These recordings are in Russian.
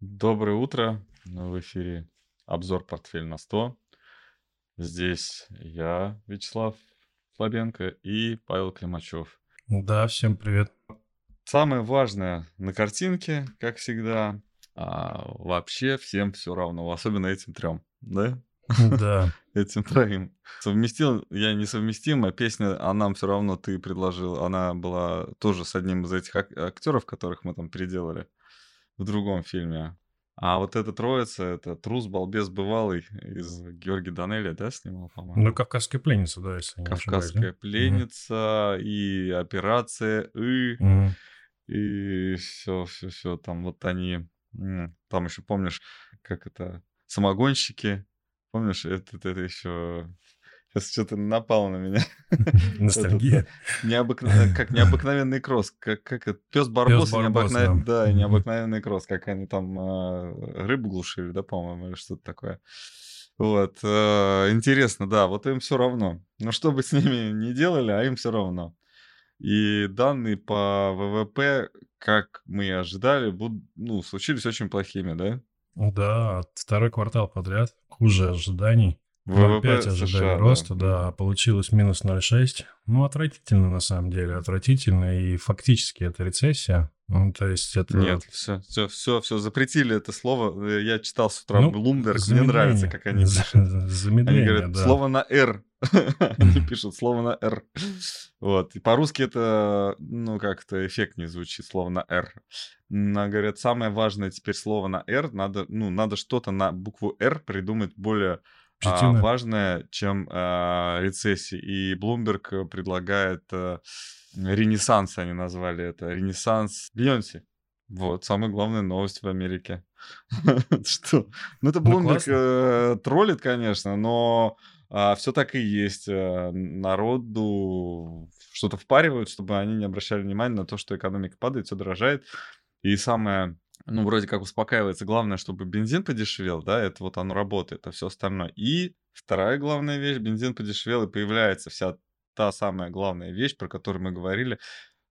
Доброе утро. В эфире обзор «Портфель на 100». Здесь я, Вячеслав Слабенко и Павел Климачев. Да, всем привет. Самое важное на картинке, как всегда, а вообще всем все равно, особенно этим трем, да? Да. Этим троим. Совместил, я несовместим, а песня «А нам все равно» ты предложил, она была тоже с одним из этих актеров, которых мы там переделали в другом фильме. А вот эта троица, это трус, балбес, бывалый из Георгия Данелия, да, снимал, по-моему? Ну, «Кавказская пленница», да, если не «Кавказская ошибаюсь, пленница» угу. и «Операция И», угу. и все, все, все, там вот они, там еще помнишь, как это, самогонщики, помнишь, это, это, это еще Сейчас что-то напало на меня. Ностальгия. Необыкновенный, как необыкновенный кросс. Как, как это? Пес Барбос, необыкновенный, да, необыкновенный кросс. Как они там э, рыбу глушили, да, по-моему, или что-то такое. Вот. Э, интересно, да, вот им все равно. Но что бы с ними не делали, а им все равно. И данные по ВВП, как мы и ожидали, будут, ну, случились очень плохими, да? Да, второй квартал подряд, хуже ожиданий. ВВП 0,5 ожидали США, роста, да. да, получилось минус 0,6. Ну, отвратительно на самом деле, отвратительно, и фактически это рецессия. Ну, то есть это... Нет, все, все, все, все, запретили это слово. Я читал с утра ну, Bloomberg, мне нравится, как они пишут. Замедление, они говорят, да. слово на «р». они пишут слово на «р». Вот, и по-русски это, ну, как-то эффектнее звучит, слово на «р». Но, говорят, самое важное теперь слово на «р», надо, ну, надо что-то на букву «р» придумать более а, важное, чем а, рецессия. И Bloomberg предлагает а, ренессанс, они назвали это, ренессанс Бейонсе. Вот, самая главная новость в Америке. Что? Ну, это ну, Bloomberg э, троллит, конечно, но а, все так и есть. А, народу что-то впаривают, чтобы они не обращали внимания на то, что экономика падает, все дорожает. И самое ну, вроде как успокаивается. Главное, чтобы бензин подешевел, да, это вот оно работает, а все остальное. И вторая главная вещь, бензин подешевел, и появляется вся та самая главная вещь, про которую мы говорили,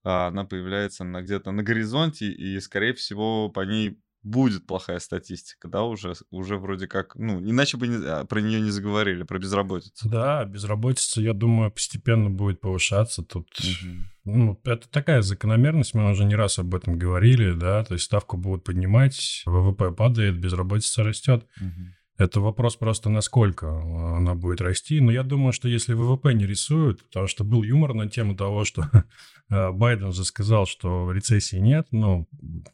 а, она появляется на, где-то на горизонте, и, скорее всего, по ней будет плохая статистика, да, уже, уже вроде как, ну, иначе бы не, а, про нее не заговорили, про безработицу. Да, безработица, я думаю, постепенно будет повышаться. Тут, угу. ну, это такая закономерность, мы уже не раз об этом говорили, да, то есть ставку будут поднимать, ВВП падает, безработица растет. Угу. Это вопрос просто, насколько она будет расти. Но я думаю, что если ВВП не рисуют, потому что был юмор на тему того, что э, Байден же сказал, что рецессии нет, ну,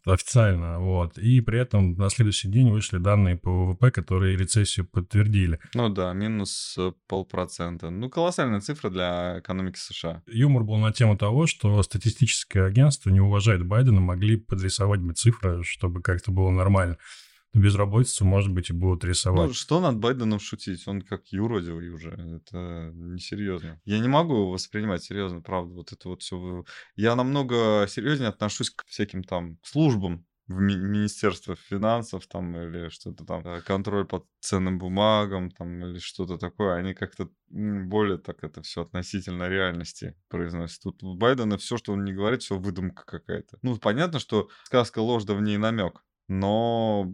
официально, вот. И при этом на следующий день вышли данные по ВВП, которые рецессию подтвердили. Ну да, минус э, полпроцента. Ну, колоссальная цифра для экономики США. Юмор был на тему того, что статистическое агентство не уважает Байдена, могли подрисовать бы цифры, чтобы как-то было нормально безработицу, может быть, и будут рисовать. Ну, что над Байденом шутить? Он как юродивый уже. Это несерьезно. Я не могу его воспринимать серьезно, правда. Вот это вот все. Я намного серьезнее отношусь к всяким там службам в ми- Министерство финансов там или что-то там, э, контроль по ценным бумагам там или что-то такое, они как-то более так это все относительно реальности произносят. Тут у Байдена все, что он не говорит, все выдумка какая-то. Ну, понятно, что сказка ложь, да в ней намек но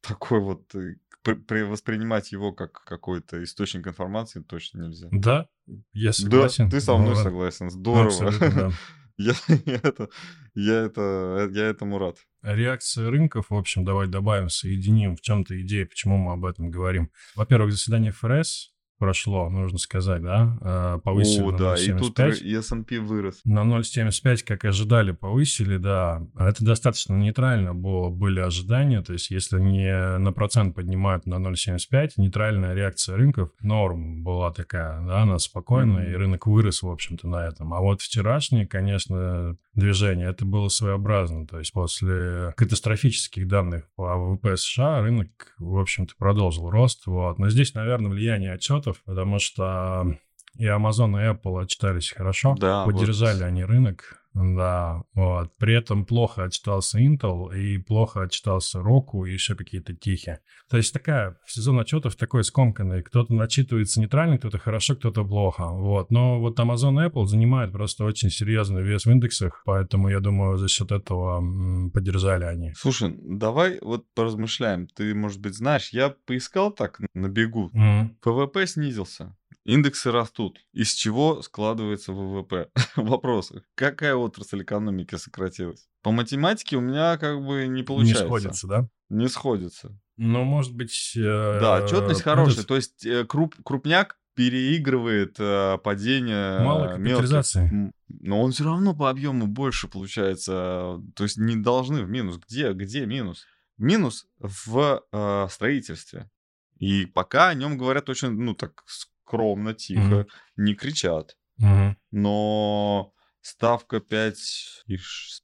такой вот э, при воспринимать его как какой-то источник информации точно нельзя. Да, я согласен. Да, ты со мной ну, согласен. Здорово. Да. Я, я, это, я, это, я этому рад. Реакция рынков, в общем, давай добавим, соединим в чем-то идея, почему мы об этом говорим. Во-первых, заседание ФРС прошло, нужно сказать, да, э, повысили О, на да, 0,75. и тут и S&P вырос. На 0,75, как ожидали, повысили, да. Это достаточно нейтрально было, были ожидания, то есть если не на процент поднимают на 0,75, нейтральная реакция рынков, норм была такая, да, она спокойная, mm-hmm. и рынок вырос, в общем-то, на этом. А вот вчерашнее, конечно, движение, это было своеобразно, то есть после катастрофических данных по ВВП США рынок, в общем-то, продолжил рост, вот. Но здесь, наверное, влияние отчетов продуктов, потому что и Amazon, и Apple отчитались хорошо. Да, Поддержали вот. они рынок. Да, вот. При этом плохо отчитался Intel и плохо отчитался Roku и еще какие-то тихие. То есть такая сезон отчетов такой скомканный. Кто-то начитывается нейтрально, кто-то хорошо, кто-то плохо. Вот. Но вот Amazon и Apple занимают просто очень серьезный вес в индексах, поэтому я думаю, за счет этого м, поддержали они. Слушай, давай вот поразмышляем. Ты, может быть, знаешь, я поискал так на бегу. М. ВВП снизился. Индексы растут. Из чего складывается ВВП? Вопрос. Какая отрасль экономики сократилась? По математике у меня как бы не Не получается. сходится, да? Не сходится. Ну, может быть... Да, э, отчетность хорошая. этот, То есть э, круп- крупняк переигрывает э, падение Мало мелких. капитализации. Но он все равно по объему больше получается. То есть не должны в минус. Где, где минус? Минус в э, строительстве. И пока о нем говорят очень, ну так скромно, тихо, mm-hmm. не кричат. Mm-hmm. Но ставка 5,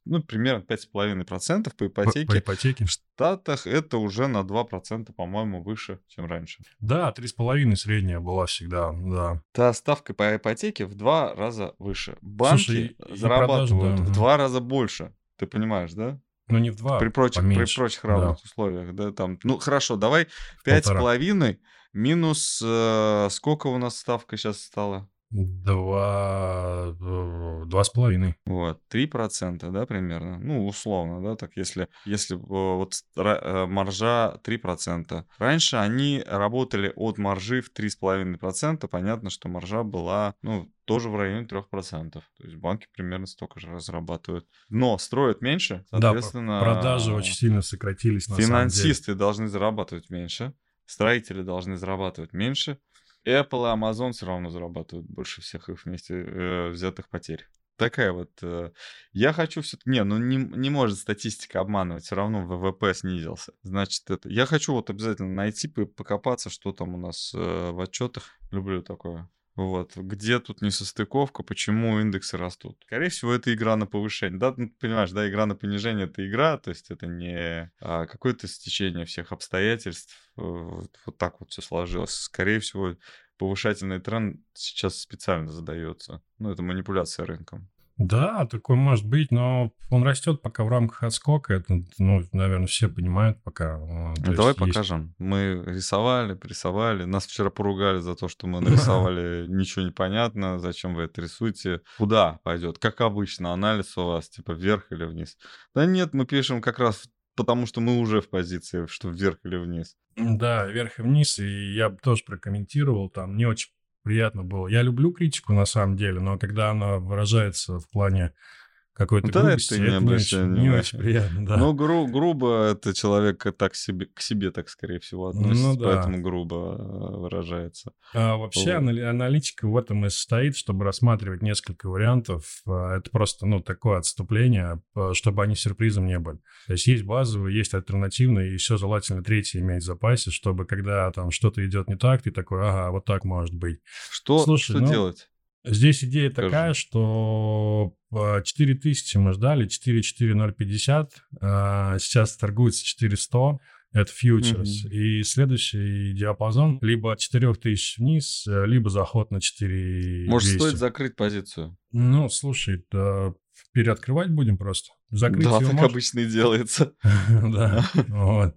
ну, примерно 5,5% по ипотеке. По, по ипотеке. В Штатах это уже на 2%, по-моему, выше, чем раньше. Да, 3,5 средняя была всегда, да. Та ставка по ипотеке в два раза выше. Банки Слушай, зарабатывают продажи, да. в два раза больше. Ты понимаешь, да? Ну, не в два, При прочих, поменьше. при прочих равных да. условиях, да, там, ну, хорошо, давай 5,5 минус э, сколько у нас ставка сейчас стала? Два... э, Два с половиной. Вот, 3%, да, примерно. Ну, условно, да, так если, если вот э, маржа 3%. Раньше они работали от маржи в 3,5%. Понятно, что маржа была, ну, тоже в районе 3%. То есть банки примерно столько же разрабатывают. Но строят меньше, Да, соответственно... продажи очень сильно сократились на самом деле. Финансисты должны зарабатывать меньше, строители должны зарабатывать меньше, Apple и Amazon все равно зарабатывают больше всех их вместе э, взятых потерь. Такая вот... э, я хочу все... Не, ну не, не может статистика обманывать, все равно ВВП снизился. Значит, это... Я хочу вот обязательно найти, по- покопаться, что там у нас э, в отчетах. Люблю такое. Вот, где тут несостыковка, почему индексы растут? Скорее всего, это игра на повышение. Да, ну, понимаешь, да, игра на понижение это игра, то есть это не а, какое-то стечение всех обстоятельств. э, Вот, вот так вот все сложилось. Скорее всего, повышательный тренд сейчас специально задается. Ну, это манипуляция рынком. Да, такой может быть, но он растет пока в рамках отскока. Это, ну, наверное, все понимают пока. Ну, давай есть есть- покажем. Мы рисовали, присовали. Нас вчера поругали за то, что мы нарисовали ничего не понятно. Зачем вы это рисуете? Куда пойдет? Как обычно, анализ у вас, типа вверх или вниз? Да нет, мы пишем как раз потому, что мы уже в позиции, что вверх или вниз. Да, вверх и вниз, и я бы тоже прокомментировал, там не очень приятно было. Я люблю критику на самом деле, но когда она выражается в плане какой-то Да, грубости, это не это не очень, не очень приятно, да. Ну, гру- грубо это человек так себе, к себе так, скорее всего, относится, Ну да. поэтому грубо э, выражается. А вообще Вот. анали- аналитика в этом и состоит, чтобы рассматривать несколько вариантов. А, Это просто, ну, такое отступление, а, чтобы они сюрпризом не были. То есть есть базовые, есть альтернативные, и еще желательно третий иметь в запасе, чтобы когда там что-то идет не так, ты такой, ага, вот так может быть. Что, Слушай, что ну, делать? Здесь идея Скажи. такая, что а, 4000 мы ждали, 44050, а, сейчас торгуется 4100, это фьючерс. Мгм. И следующий диапазон либо от 4000 вниз, э, либо заход на 4200. Может, стоит закрыть позицию? Ну, слушай, да, переоткрывать будем просто. Закрыть да, так можно. обычно и делается. Да, вот.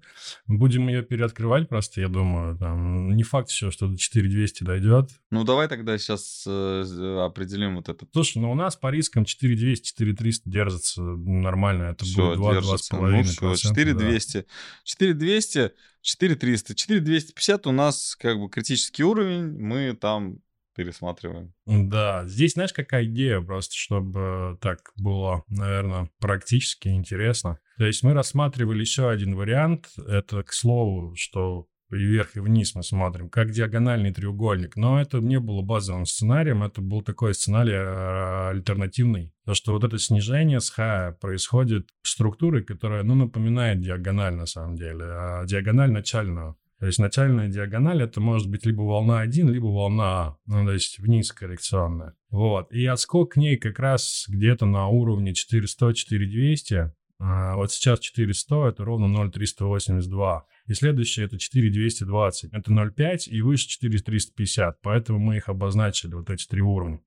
Будем ее переоткрывать просто, я думаю. Там, не факт еще, что до 4200 дойдет. Ну, давай тогда сейчас определим вот этот. Слушай, ну у нас по рискам 4200, 4300 держится нормально. Это Все, будет 2, держится. Ну, 2,5%. все, да. 4200. 4200, 4300. 4250 у нас как бы критический уровень, мы там пересматриваем. Да, здесь знаешь, какая идея просто, чтобы так было, наверное, практически интересно. То есть мы рассматривали еще один вариант. Это, к слову, что и вверх, и вниз мы смотрим, как диагональный треугольник. Но это не было базовым сценарием, это был такой сценарий э, альтернативный. То, что вот это снижение с хая происходит структурой, которая, ну, напоминает диагональ на самом деле, а диагональ начальную. То есть начальная диагональ это может быть либо волна 1, либо волна А, ну, то есть вниз коррекционная. Вот. И отскок к ней как раз где-то на уровне 400-4200. А вот сейчас 400 это ровно 0,382. И следующее это 4,220. Это 0,5 и выше 4,350. Поэтому мы их обозначили, вот эти три уровня.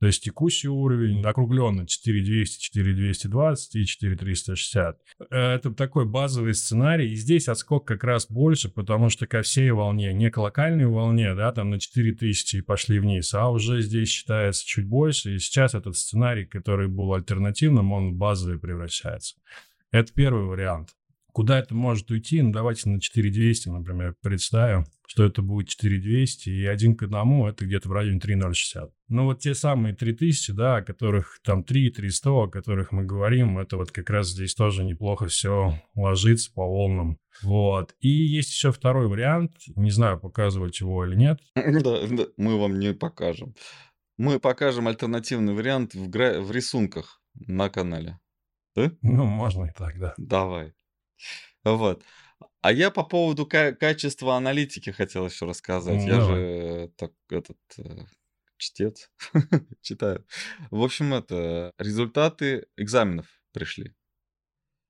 То есть текущий уровень округленно 4200, 4220 и 4360. Это такой базовый сценарий. И здесь отскок как раз больше, потому что ко всей волне, не к локальной волне, да, там на 4000 и пошли вниз, а уже здесь считается чуть больше. И сейчас этот сценарий, который был альтернативным, он в базовый превращается. Это первый вариант. Куда это может уйти? Ну, давайте на 4200, например, представим, что это будет 4200, и один к одному это где-то в районе 3060. Ну, вот те самые 3000, да, о которых там 3, 300, о которых мы говорим, это вот как раз здесь тоже неплохо все ложится по волнам. Вот. И есть еще второй вариант, не знаю, показывать его или нет. Да, да, мы вам не покажем. Мы покажем альтернативный вариант в, гра... в рисунках на канале. Да? Ну, можно и так, да. Давай. Вот. А я по поводу ка- качества аналитики хотел еще рассказать. Ну, Я же так этот э, чтец читаю. В общем, это результаты экзаменов пришли.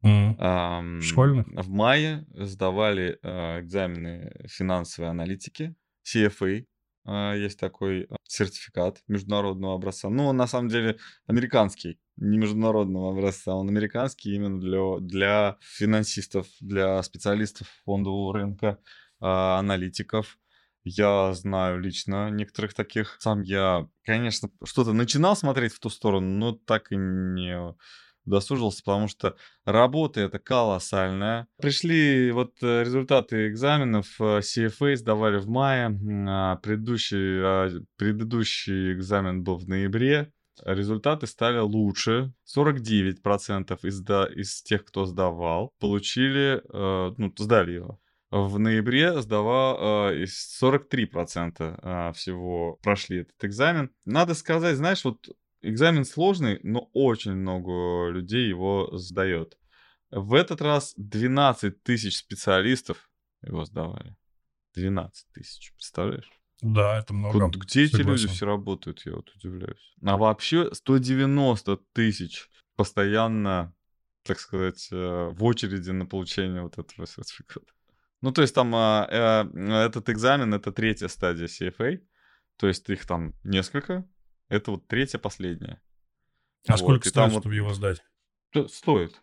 М. Ам, Школьных? В мае сдавали э, экзамены финансовой аналитики, CFA. Э, Есть такой э, сертификат международного образца. Ну, он на самом деле американский, не международного образца, он американский именно для, для финансистов, для специалистов фондового рынка, а, аналитиков. Я знаю лично некоторых таких. Сам я, конечно, что-то начинал смотреть в ту сторону, но так и не досужился, потому что работа это колоссальная. Пришли вот э, результаты экзаменов э, CFA сдавали в мае, а предыдущий, а, предыдущий экзамен был в ноябре. Результаты стали лучше. 49% из, да- из тех, кто сдавал, получили, э, ну, сдали его. В ноябре сдавал э, из 43% а, всего прошли этот экзамен. Надо сказать, знаешь, вот экзамен сложный, но очень много людей его сдает. В этот раз 12 тысяч специалистов его сдавали. 12 тысяч, представляешь? Да, это много. Вот где эти люди все работают, я вот удивляюсь. А вообще 190 тысяч постоянно, так сказать, э, в очереди на получение вот этого сертификата. Ну, то есть там а, э, этот экзамен, это третья стадия CFA, то есть их там несколько, это вот третья, последняя. А Вот, сколько стоит, вот чтобы его сдать? Стоит.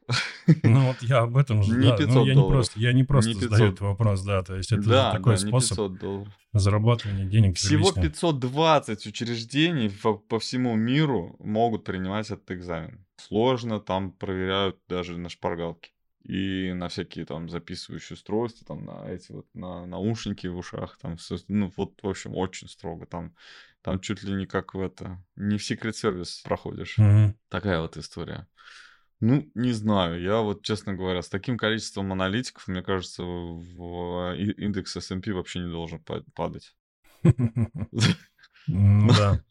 Ну вот я об этом же, Не да. 500 Ну, я не долларов. просто, я не просто Не задаю 500. этот вопрос, да. То есть это Да, такой да, не способ 500 долларов. зарабатывания денег. Всего приличных. 520 учреждений по, по всему миру могут принимать этот экзамен. Сложно, там проверяют даже на шпаргалке. И на всякие там записывающие устройства, там на эти вот на наушники в ушах, там ну вот в общем очень строго, там там чуть ли не как в это, не в Secret Service проходишь. Мгм. Такая вот история. Ну, не знаю, я вот, честно говоря, с таким количеством аналитиков, мне кажется, в индекс S&P вообще не должен па- падать. Ну да.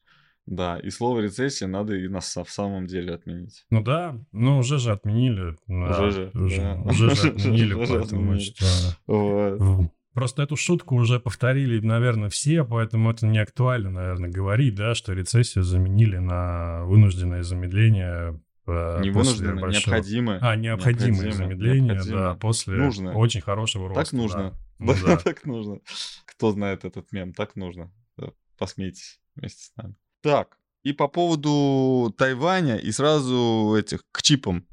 Да, и слово рецессия надо и на, в самом деле отменить. Ну да, ну уже же отменили. да, Уже же, Уже, да. же отменили, Просто эту шутку уже повторили, наверное, все, поэтому это не актуально, наверное, говорить, да, что рецессию заменили на вынужденное замедление э, Не после вынужденно, большого- необходимое. А, необходимое Необходимо, замедление, необходимо. да, после Нужно. очень хорошего роста. Так нужно. да. Ну Да, да. так нужно. Кто знает этот мем, так нужно. Да, Посмейтесь вместе с нами. Так, и по поводу Тайваня и сразу этих к чипам.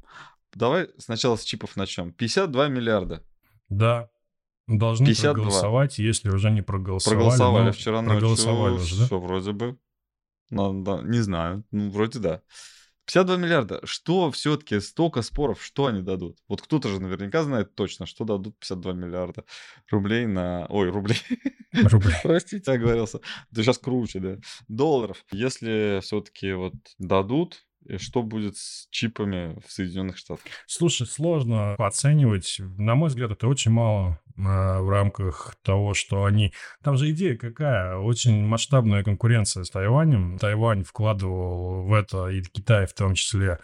Давай сначала с чипов начнем. 52 миллиарда. Да. Должны 52. проголосовать, если уже не проголосовали. Проголосовали но вчера ночью. Проголосовали уже, да? Все вроде бы. Надо, не знаю. Ну, вроде да. 52 миллиарда. Что все-таки столько споров, что они дадут? Вот кто-то же наверняка знает точно, что дадут 52 миллиарда рублей на... Ой, рублей. Рублей. Простите, оговорился. Да сейчас круче, да. Долларов. Если все-таки вот дадут, что будет с чипами в Соединенных Штатах? Слушай, сложно оценивать. На мой взгляд, это очень мало э, в рамках того, что они... Там же идея какая? Очень масштабная конкуренция с Тайванем. Тайвань вкладывал в это, и Китай в том числе,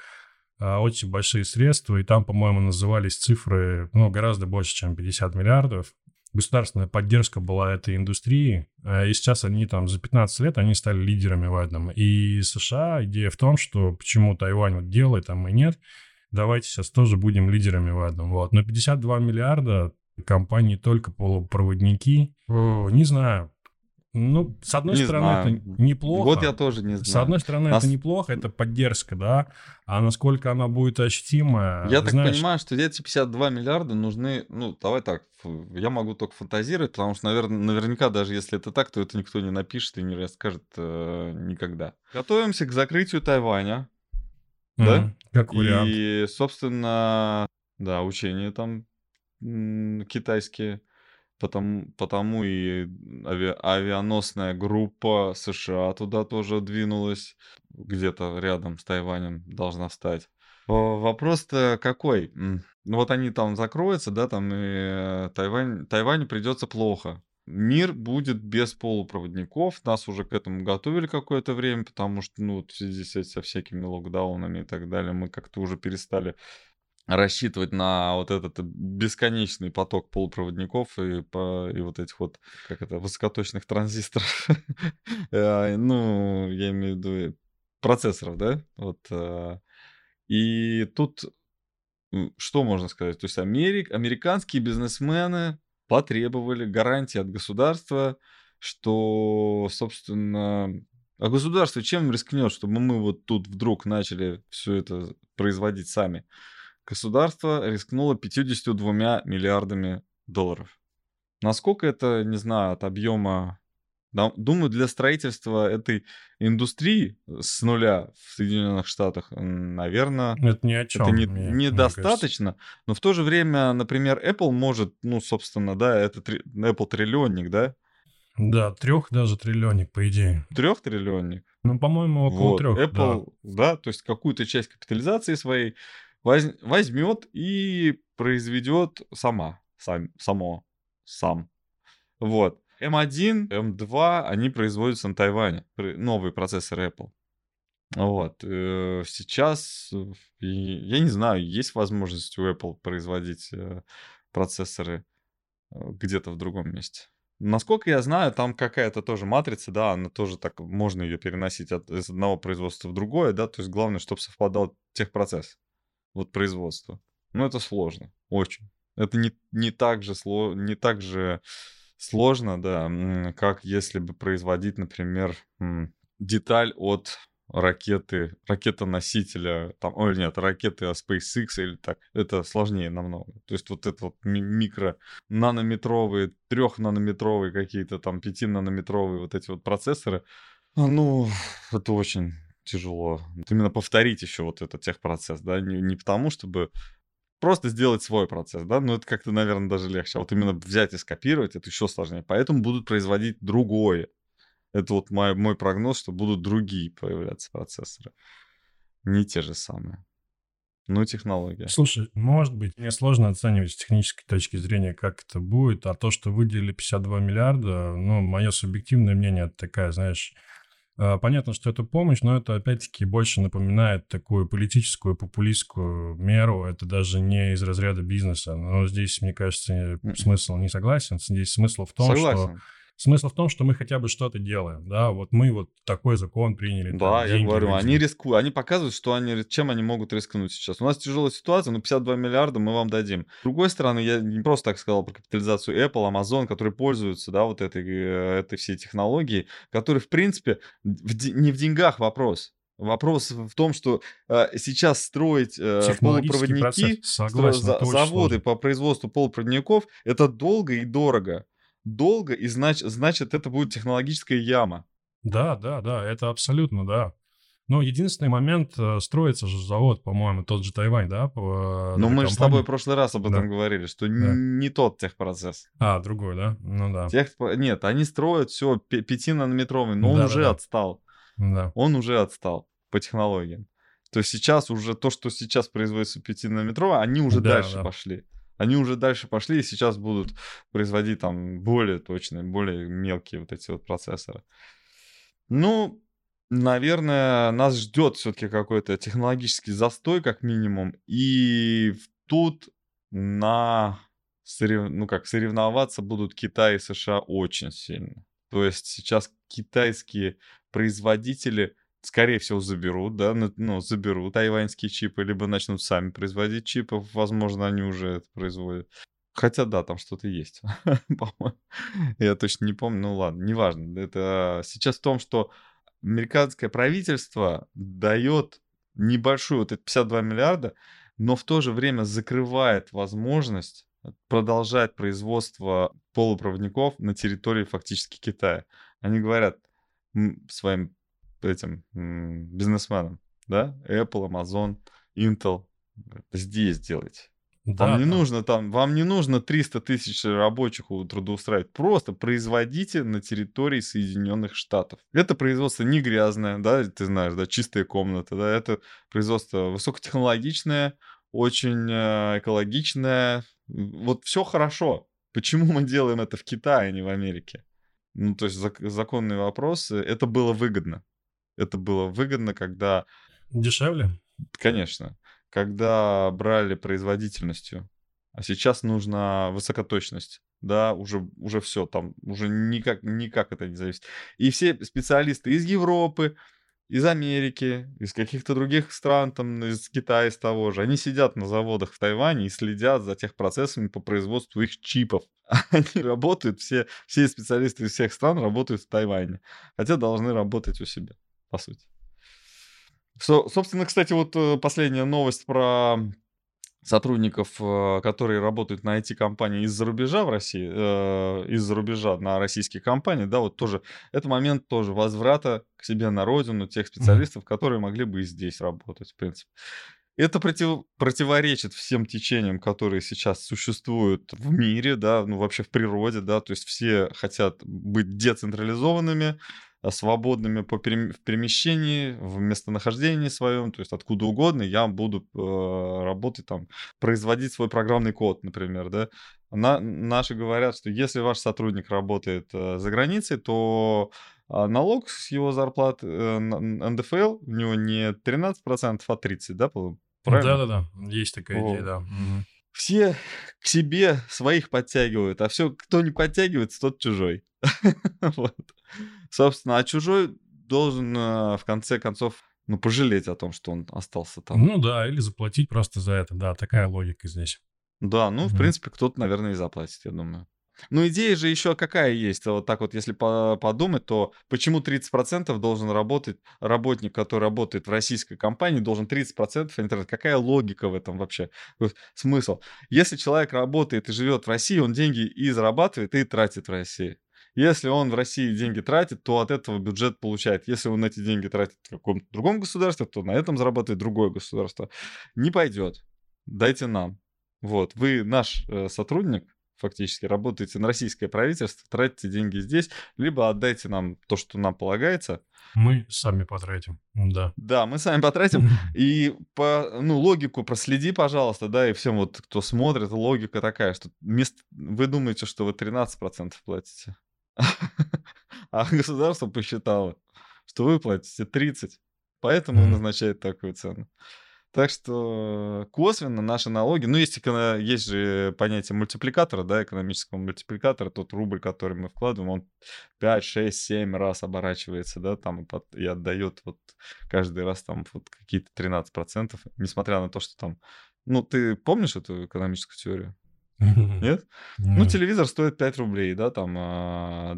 э, очень большие средства. И там, по-моему, назывались цифры ну, гораздо больше, чем 50 миллиардов. Государственная поддержка была этой индустрии, э, и сейчас они там за 15 лет они стали лидерами в этом. И США, идея в том, что почему Тайвань вот делает, а мы нет, давайте сейчас тоже будем лидерами в этом. Вот. Но 52 миллиарда компании только полупроводники, не знаю. Ну, с одной Не стороны, знаю. это неплохо. Вот я тоже не знаю. С одной стороны, Нас- это неплохо, это поддержка, да. А насколько она будет ощутима, Я так знаешь, понимаю, что эти 52 миллиарда нужны, ну, давай так, я могу только фантазировать, потому что, наверное, наверняка, даже если это так, то это никто не напишет и не расскажет э, никогда. Готовимся к закрытию Тайваня. да? м, как вариант. И, собственно, да, учения там китайские. Потому, потому и ави- авианосная группа США туда тоже двинулась. Где-то рядом с Тайванем должна встать. Во- Вопрос-то какой? Ну вот они там закроются, да, там и э, Тайвань, Тайваню придется плохо. Мир будет без полупроводников. Нас уже к этому готовили какое-то время, потому что, ну, вот в связи со всякими локдаунами и так далее, мы как-то уже перестали рассчитывать на вот этот бесконечный поток полупроводников и, по, и вот этих вот, как это, высокоточных транзисторов. Э, Ну, я имею в виду процессоров, да? Вот. э, И тут что можно сказать? То есть Америк, американские бизнесмены потребовали гарантии от государства, что, собственно, а государство чем рискнет, чтобы мы вот тут вдруг начали все это производить сами? Государство рискнуло 52 миллиардами долларов. Насколько это, не знаю, от объема... Да, Думаю, для строительства этой индустрии с нуля в Соединенных Штатах, наверное, Это ни о чем. это не- недостаточно, но в то же время, например, Apple может, ну, собственно, да, это три- Apple триллионник, да, Да, трех даже триллионник, по идее. трехтриллионник. Ну, по-моему, около Вот, трех. Apple, да. то есть какую-то часть капитализации своей возьмет и произведет сама, сам, само, сам. Вот. M1, M2, они производятся на Тайване, новые процессоры Apple. Вот. э, Сейчас, э, я не знаю, есть возможность у Apple производить э, процессоры где-то в другом месте. Насколько я знаю, там какая-то тоже матрица, да, она тоже так, можно ее переносить от, из одного производства в другое, да, то есть главное, чтобы совпадал техпроцесс, вот производство. Но это сложно, очень. Это не, не так же сло, не так же сложно, да, как если бы производить, например, деталь от ракеты, ракета-носителя, там, ой, нет, ракеты SpaceX или так, это сложнее намного. То есть вот это вот ми- микро нанометровые, трехнанометровые какие-то там, пятинанометровые вот эти вот процессоры, а, ну, это очень тяжело. Именно повторить еще вот этот техпроцесс, да, не, не потому, чтобы просто сделать свой процесс, да, но это как-то, наверное, даже легче. А вот именно взять и скопировать, это еще сложнее. Поэтому будут производить другое. Это вот мой, мой прогноз, что будут другие появляться процессоры. Не те же самые. Ну, технология. Слушай, может быть, мне сложно оценивать с технической точки зрения, как это будет, а то, что выделили 52 миллиарда, ну, мое субъективное мнение, это такая, знаешь, понятно, что это помощь, но это, опять-таки, больше напоминает такую политическую, популистскую меру, это даже не из разряда бизнеса, но здесь, мне кажется, смысл не согласен, здесь смысл в том, что... Смысл в том, что мы хотя бы что-то делаем, да, вот мы вот такой закон приняли. там, Да, я деньги говорю, выделили. они рискуют, они показывают, что они, чем они могут рискнуть сейчас. У нас тяжелая ситуация, но 52 миллиарда мы вам дадим. С другой стороны, я не просто так сказал про капитализацию Apple, Amazon, которые пользуются, да, вот этой, э, этой всей технологией, которые, в принципе, в не в деньгах вопрос. Вопрос в том, что э, сейчас строить э, процесс. полупроводники, Согласен, стро- за- это очень заводы сложно. по производству полупроводников, это долго и дорого. Долго, и знач- значит, это будет технологическая яма. Да, да, да, это абсолютно, да. Но единственный момент, э, строится же завод, по-моему, тот же Тайвань, да? по, э, Но мы же с тобой в прошлый раз об этом Да. говорили, что Да. не тот техпроцесс. А, другой, да? Ну да, Тех... Нет, они строят все 5-нанометровый, но он Да-да-да. уже отстал. да. Он уже отстал по технологиям. То есть сейчас уже то, что сейчас производится 5-нанометровый, они уже Да, дальше да. пошли. Они уже дальше пошли и сейчас будут производить там более точные, более мелкие вот эти вот процессоры. Ну, наверное, нас ждет все-таки какой-то технологический застой, как минимум. И тут на сорев- ну как, соревноваться будут Китай и США очень сильно. То есть сейчас китайские производители, скорее всего, заберут, да, ну, заберут тайваньские чипы, либо начнут сами производить чипы, возможно, они уже это производят. Хотя да, там что-то есть, по-моему. Я точно не помню, ну ладно, неважно. Это сейчас в том, что американское правительство дает небольшую, вот эти 52 миллиарда, но в то же время закрывает возможность продолжать производство полупроводников на территории фактически Китая. Они говорят своим этим бизнесменам, да, Apple, Amazon, Intel, здесь делайте. Да, вам не да. нужно там, вам не нужно 300 тысяч рабочих трудоустраивать. Просто производите на территории Соединенных Штатов. Это производство не грязное, да, ты знаешь, да, чистая комната, да, это производство высокотехнологичное, очень э, экологичное. Вот все хорошо. Почему мы делаем это в Китае, а не в Америке? Ну, то есть зак- законные вопросы. Это было выгодно. Это было выгодно, когда... Дешевле? Конечно когда брали производительностью, а сейчас нужна высокоточность. Да, уже, уже все, там уже никак, никак это не зависит. И все специалисты из Европы, из Америки, из каких-то других стран, там, из Китая, из того же, они сидят на заводах в Тайване и следят за тех процессами по производству их чипов. Они работают, все, все специалисты из всех стран работают в Тайване, хотя должны работать у себя, по сути. Со, собственно, кстати, вот э, последняя новость про сотрудников, э, которые работают на IT-компании из-за рубежа в России, э, из-за рубежа на российские компании, да, вот тоже, это момент тоже возврата к себе на родину тех специалистов, которые могли бы и здесь работать, в принципе. Это против, противоречит всем течениям, которые сейчас существуют в мире, да, ну вообще в природе, да, то есть все хотят быть децентрализованными, свободными по перем... в перемещении, в местонахождении своем, то есть откуда угодно я буду э, работать там, производить свой программный код, например, да. На, наши говорят, что если ваш сотрудник работает э, за границей, то э, налог с его зарплаты э, НДФЛ у него не 13%, а 30%, да, правильно? Да-да-да, есть такая идея, да. Угу все к себе своих подтягивают, а все, кто не подтягивается, тот чужой. вот. Собственно, а чужой должен э, в конце концов ну, пожалеть о том, что он остался там. Ну да, или заплатить просто за это, да, такая логика здесь. Да, ну, в принципе, кто-то, наверное, и заплатит, я думаю. Ну, идея же еще какая есть. Вот так вот, если подумать, то почему 30% должен работать работник, который работает в российской компании, должен 30% интернет? Какая логика в этом вообще? Смысл? Если человек работает и живет в России, он деньги и зарабатывает, и тратит в России. Если он в России деньги тратит, то от этого бюджет получает. Если он эти деньги тратит в каком-то другом государстве, то на этом зарабатывает другое государство. Не пойдет. Дайте нам. Вот, вы наш э, сотрудник, фактически работаете на российское правительство, тратите деньги здесь, либо отдайте нам то, что нам полагается. Мы сами потратим, да. Да, мы сами потратим. И по, ну, логику проследи, пожалуйста, да, и всем вот, кто смотрит, логика такая, что вместо... вы думаете, что вы 13% платите, а государство посчитало, что вы платите 30, поэтому назначает такую цену. Так что косвенно наши налоги, ну, есть, есть же понятие мультипликатора, да, экономического мультипликатора, тот рубль, который мы вкладываем, он 5, 6, 7 раз оборачивается, да, там и отдает вот каждый раз там вот какие-то 13%, несмотря на то, что там, ну, ты помнишь эту экономическую теорию? Нет? Ну, телевизор стоит 5 рублей, да, там 20, а,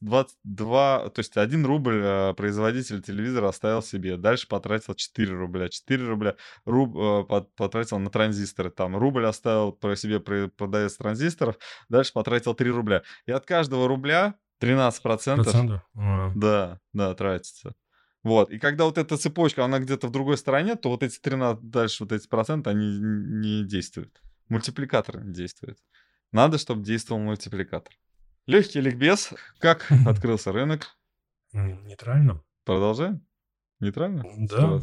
22, то есть 1 рубль а, производитель телевизора оставил себе, дальше потратил 4 рубля, 4 рубля руб, а, потратил на транзисторы, там рубль оставил про себе продавец транзисторов, дальше потратил 3 рубля. И от каждого рубля 13%, процентов, да, да, тратится. Вот. И когда вот эта цепочка, она где-то в другой стороне, то вот эти 13, дальше вот эти проценты, они не действуют мультипликатор не действует. Надо, чтобы действовал мультипликатор. Легкий ликбез. Как открылся рынок? Нейтрально. Продолжаем? Нейтрально? Да.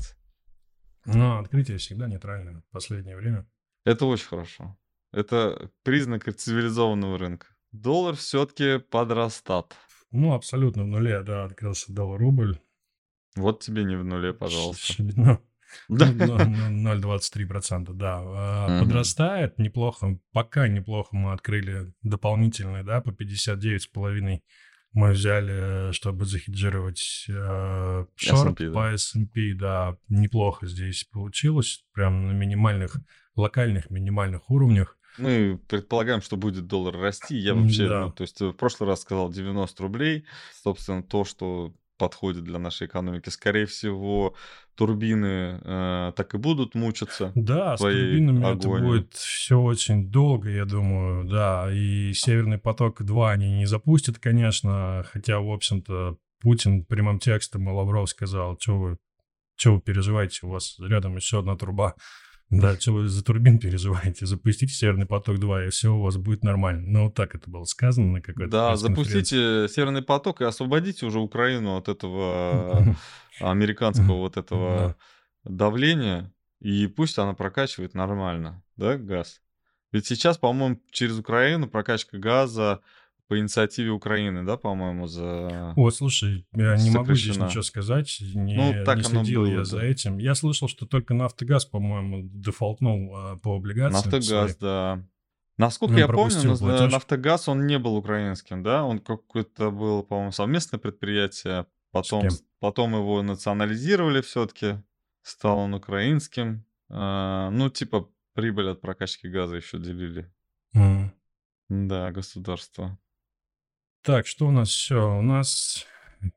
Но открытие всегда нейтральное в последнее время. Это очень хорошо. Это признак цивилизованного рынка. Доллар все-таки подрастат. Ну, абсолютно в нуле, да, открылся доллар-рубль. Вот тебе не в нуле, пожалуйста. Да. 0,23%, да. А, подрастает неплохо, пока неплохо мы открыли дополнительные, да, по 59,5 мы взяли, чтобы захеджировать э, шорт S&P, по S&P, да, неплохо здесь получилось, прям на минимальных, локальных минимальных уровнях. Мы предполагаем, что будет доллар расти. Я вообще, Да. ну, то есть в прошлый раз сказал 90 рублей. Собственно, то, что подходит для нашей экономики. Скорее всего, турбины э, так и будут мучиться. Да, с турбинами это агонией. будет все очень долго, я думаю, да. И Северный поток-2 они не запустят, конечно, хотя, в общем-то, Путин прямым текстом и Лавров сказал, что вы, что вы переживаете, у вас рядом еще одна труба. Да, что вы за турбин переживаете? Запустите Северный поток-2, и все у вас будет нормально. Ну, вот так это было сказано на какой-то Да, запустите Северный поток и освободите уже Украину от этого американского вот этого давления, и пусть она прокачивает нормально, да, газ. Ведь сейчас, по-моему, через Украину прокачка газа по инициативе Украины, да, по-моему, за... Вот, слушай, я не могу здесь ничего сказать, не, Ну, так не следил я было, за да. этим. Я слышал, что только Нафтогаз, по-моему, дефолтнул а, по облигациям. Нафтогаз, своим. да. Насколько Ну, я помню, Наз- платеж. Нафтогаз, он не был украинским, да? Он какое-то был, по-моему, совместное предприятие. Потом, потом его национализировали все-таки. Стал он украинским. А, ну, типа, прибыль от прокачки газа еще делили. М. Да, государство. Так, что у нас все? У нас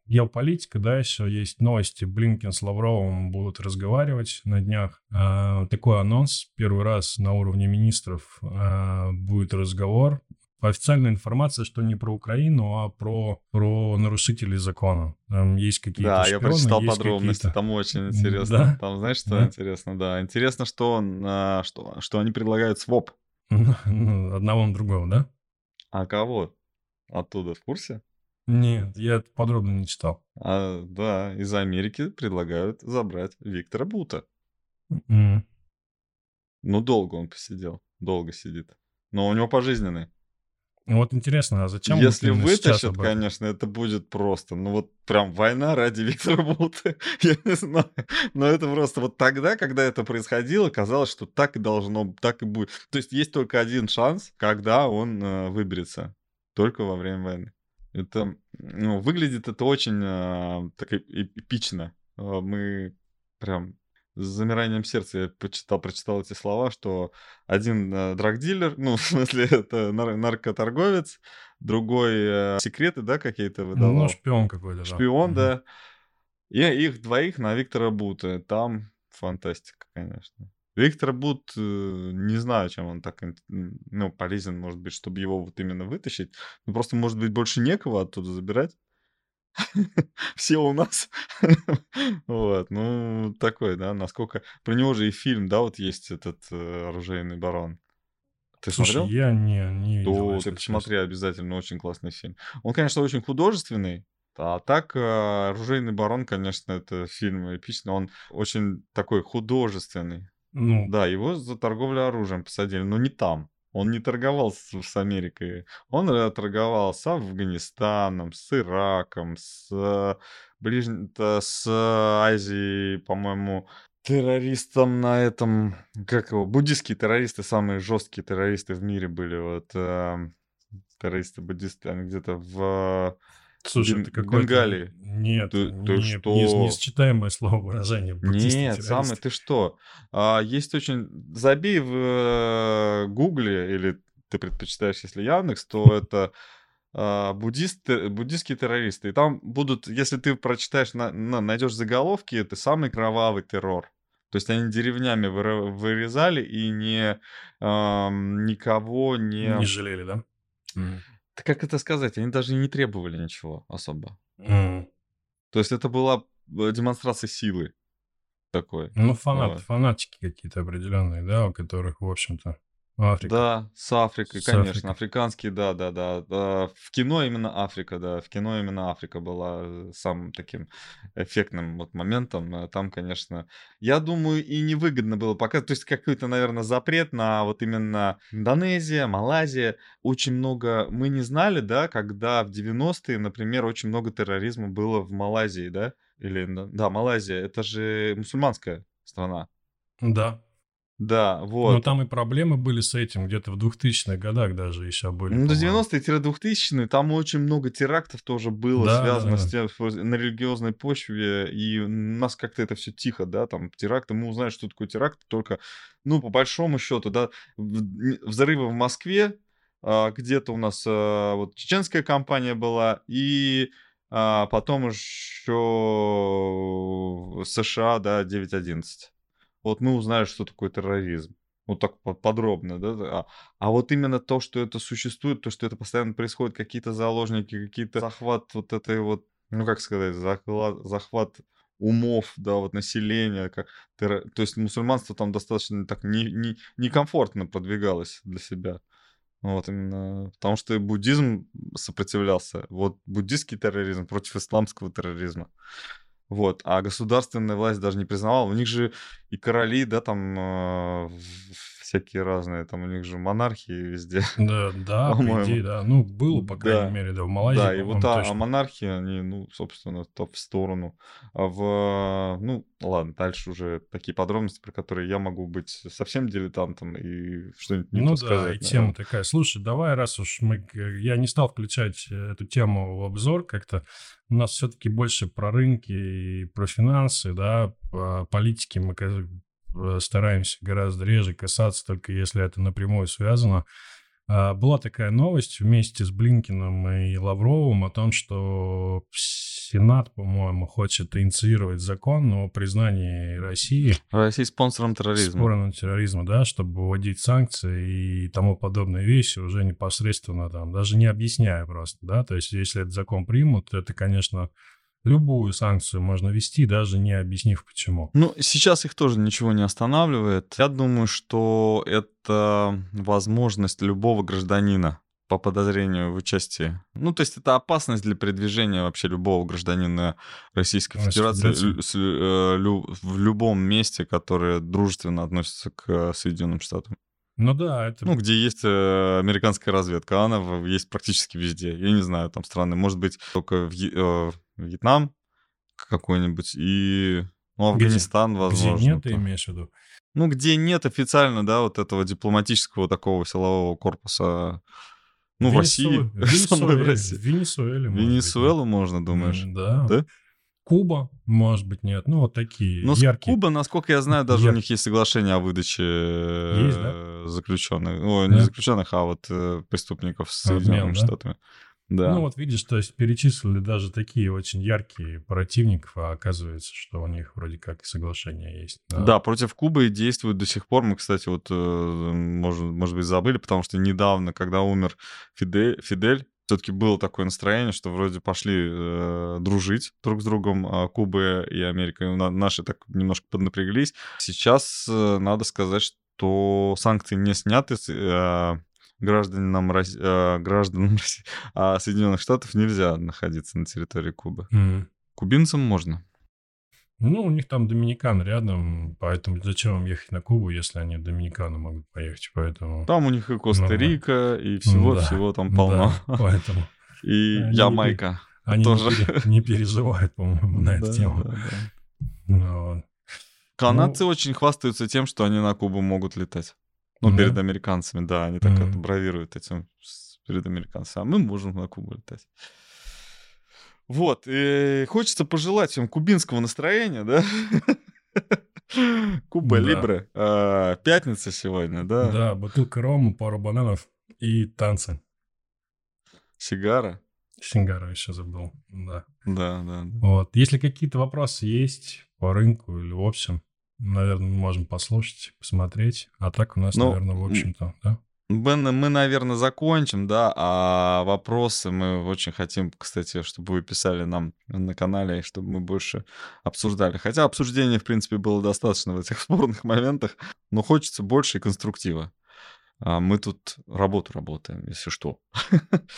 геополитика, да, еще есть новости. Блинкин с Лавровым будут разговаривать на днях. А, такой анонс. Первый раз на уровне министров а, будет разговор. Официальная информация, что не про Украину, а про, про нарушителей закона. Там есть какие-то Да, я шпионы, прочитал есть подробности, какие-то- там очень интересно. да? Там, знаешь, что Да? интересно? Да, интересно, что, а, что, что они предлагают своп. Ну, Одного на другого, да? А кого? Оттуда в курсе? Нет, я это подробно не читал. А, да, из Америки предлагают забрать Виктора Бута. М. Ну, долго он посидел. Долго сидит. Но у него пожизненный. Ну, Вот интересно, а зачем Если вытащат, конечно, это будет просто. Ну, вот прям война ради Виктора Бута. Я не знаю. Но это просто вот тогда, когда это происходило, казалось, что так и должно, так и будет. То есть есть только один шанс, когда он э, выберется. Только во время войны. Это, ну, выглядит это очень э, так эп- эпично. Э, Мы прям с замиранием сердца я почитал, прочитал эти слова, что один э, драгдилер, ну, в смысле, это нар- наркоторговец, другой э, секреты, да, какие-то выдавал. Ну, шпион какой-то, да. Шпион, Мгм. да. И их двоих на Виктора Бута. Там фантастика, конечно. Виктор Бут, э, не знаю, чем он так ну, полезен, может быть, чтобы его вот именно вытащить. Ну, просто, может быть, больше некого оттуда забирать. Все у нас. Вот, ну, такой, да, насколько... Про него же и фильм, да, вот есть этот э, «Оружейный барон». Ты Слушай, смотрел? я не, не видел, если ты посмотри обязательно, очень классный фильм. Он, конечно, очень художественный, а так э, «Оружейный барон», конечно, это фильм эпичный, он очень такой художественный. Ну, Да, его за торговлю оружием посадили, но не там. Он не торговал с, Америкой. Он э, торговал с Афганистаном, с Ираком, с, э, то с Азией, по-моему, террористом на этом, как его, буддистские террористы, самые жесткие террористы в мире были, вот, э, террористы-буддисты, они где-то в слушай, Бен- это какой-то... Бенгалии. Нет, Ты- ты не- что? не- несочетаемое слово выражение. Нет, самый, ты что? А, есть очень... Забей в э, Гугле, или ты предпочитаешь, если Яндекс, то это а, буддисты, буддистские террористы. И там будут, если ты прочитаешь, на, на- найдешь заголовки, это самый кровавый террор. То есть они деревнями вырезали и не, ам, никого не... Не жалели, да? Как это сказать? Они даже не требовали ничего особо. М. То есть это была э, демонстрация силы такой. Ну, фанат, Вот. фанатики какие-то определенные, да, у которых, в общем-то, Африка. Да, с Африкой, С конечно. Африкой. Африканские, да, да, да, да. В кино именно Африка, да. В кино именно Африка была самым таким эффектным вот моментом. Э, Там, конечно, я думаю, и невыгодно было показывать. То есть какой-то, наверное, запрет на вот именно Индонезия, Малайзия. Очень много... Мы не знали, да, когда в 90-е, например, очень много терроризма было в Малайзии, да? Или, да, Малайзия. Это же мусульманская страна. Да. Да, Но вот. там и проблемы были с этим, где-то в 2000-х годах даже еще были, Ну, до по-моему. 90-2000 там очень много терактов тоже было, Да, связано да. с тем, что на религиозной почве, и у нас как-то это все тихо, да, там теракты, мы узнали, что такое теракт, только, ну, по большому счету, да, взрывы в Москве, а, где-то у нас а, вот чеченская компания была, и а, потом еще США, да, 9.11. Вот мы узнали, что такое терроризм. Вот так по- подробно, да. А, а вот именно то, что это существует, то, что это постоянно происходит, какие-то заложники, какие-то захват вот этой вот, ну как сказать, захват, захват умов, да, вот населения, как терро- то есть мусульманство там достаточно так не, не, некомфортно продвигалось для себя. Вот именно, потому что буддизм сопротивлялся. Вот буддийский терроризм против исламского терроризма. Вот, а государственная власть даже не признавала. У них же и короли, да, там э, всякие разные, там у них же монархии везде. Да, да, по идее, да. Ну, было, по крайней Да. мере, да, в Малайзии, Да, и вот по-моему, а, а точно. монархии, они, ну, собственно, то в сторону. А в, ну, ладно, дальше уже такие подробности, про которые я могу быть совсем дилетантом и что-нибудь не Ну да, и наверное. тема такая. Слушай, давай, раз уж мы... Я не стал включать э, эту тему в обзор как-то. У нас все-таки больше про рынки и про финансы, да, по политике мы стараемся гораздо реже касаться, только если это напрямую связано. А, Была такая новость вместе с Блинкиным и Лавровым о том, что Сенат, по-моему, хочет инициировать закон о признании России Россия спонсором терроризма. спором терроризма, да, чтобы вводить санкции и тому подобные вещи уже непосредственно там, даже не объясняя просто, да, то есть если этот закон примут, это, конечно, любую санкцию можно вести, даже не объяснив почему. Ну, сейчас их тоже ничего не останавливает. Я думаю, что это возможность любого гражданина по подозрению в участии. Ну, то есть это опасность для передвижения вообще любого гражданина Российской Федерации э, в любом месте, которое дружественно относится к э, Соединенным Штатам. Ну да, это... Ну, где есть э, американская разведка, а она в- есть практически везде. Я не знаю, там страны, может быть, только Вье- э, Вьетнам какой-нибудь и ну, Где? Афганистан, где возможно. нет, ты там. имеешь в виду? Ну, где нет официально, да, вот этого дипломатического такого силового корпуса. Ну, в России. Венесуэле- в Венесуэле- России. В Венесуэле, может быть, Венесуэлу можно, думаешь? Да. Да? Куба, может быть, нет. Ну, вот такие Ну, с яркие. Куба, насколько я знаю, даже у Яркие. них есть соглашение о выдаче Есть, да? э, заключенных. Не Да? заключенных, а вот э, преступников с Соединенными да? Штатами. Да. Ну, вот видишь, то есть перечислили даже такие очень яркие противников, а оказывается, что у них вроде как и соглашение есть. Да, против Кубы действуют до сих пор. Мы, кстати, вот, э, может, может быть, забыли, потому что недавно, когда умер Фидель, Фидель все-таки было такое настроение, что вроде пошли э, дружить друг с другом а, Куба и Америка. И на- наши так немножко поднапряглись. Сейчас э, надо сказать, что санкции не сняты. э, гражданам, Рос- э, гражданам России, а Соединенных Штатов нельзя находиться на территории Кубы. Мгм. Кубинцам можно. Ну, у них там Доминикан рядом, поэтому зачем им ехать на Кубу, если они в Доминикану могут поехать, поэтому... Там у них и Коста-Рика, и Да. всего-всего там полно. Да, поэтому И Они Ямайка. они Тоже. не переживают, по-моему, на эту Да, тему. да, да. Ну. Канадцы очень хвастаются тем, что они на Кубу могут летать. Ну, Да? перед американцами, да, они так это бравируют этим перед американцами. А мы можем на Кубу летать. Вот, и хочется пожелать им кубинского настроения, да? Куба Да. А, Пятница сегодня, да? Да, бутылка рома, пару бананов и танцы. Сигара. Сингара еще забыл, да. Да, да, да. Вот. Если какие-то вопросы есть по рынку или в общем, наверное, мы можем послушать, посмотреть. А так у нас, Ну, наверное, в общем-то, да? Бен, мы, наверное, закончим, да, а вопросы мы очень хотим, кстати, чтобы вы писали нам на канале, и чтобы мы больше обсуждали. Хотя обсуждения, в принципе, было достаточно в этих спорных моментах, но хочется больше и конструктива. А мы тут работу работаем, если что.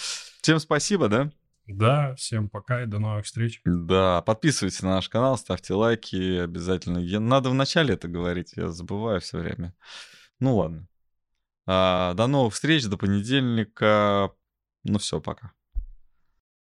Всем спасибо, да? Да, всем пока и до новых встреч. Да, подписывайтесь на наш канал, ставьте лайки обязательно. Я- Надо вначале это говорить, я забываю все время. Ну ладно. А, до новых встреч, до понедельника. Ну все, пока.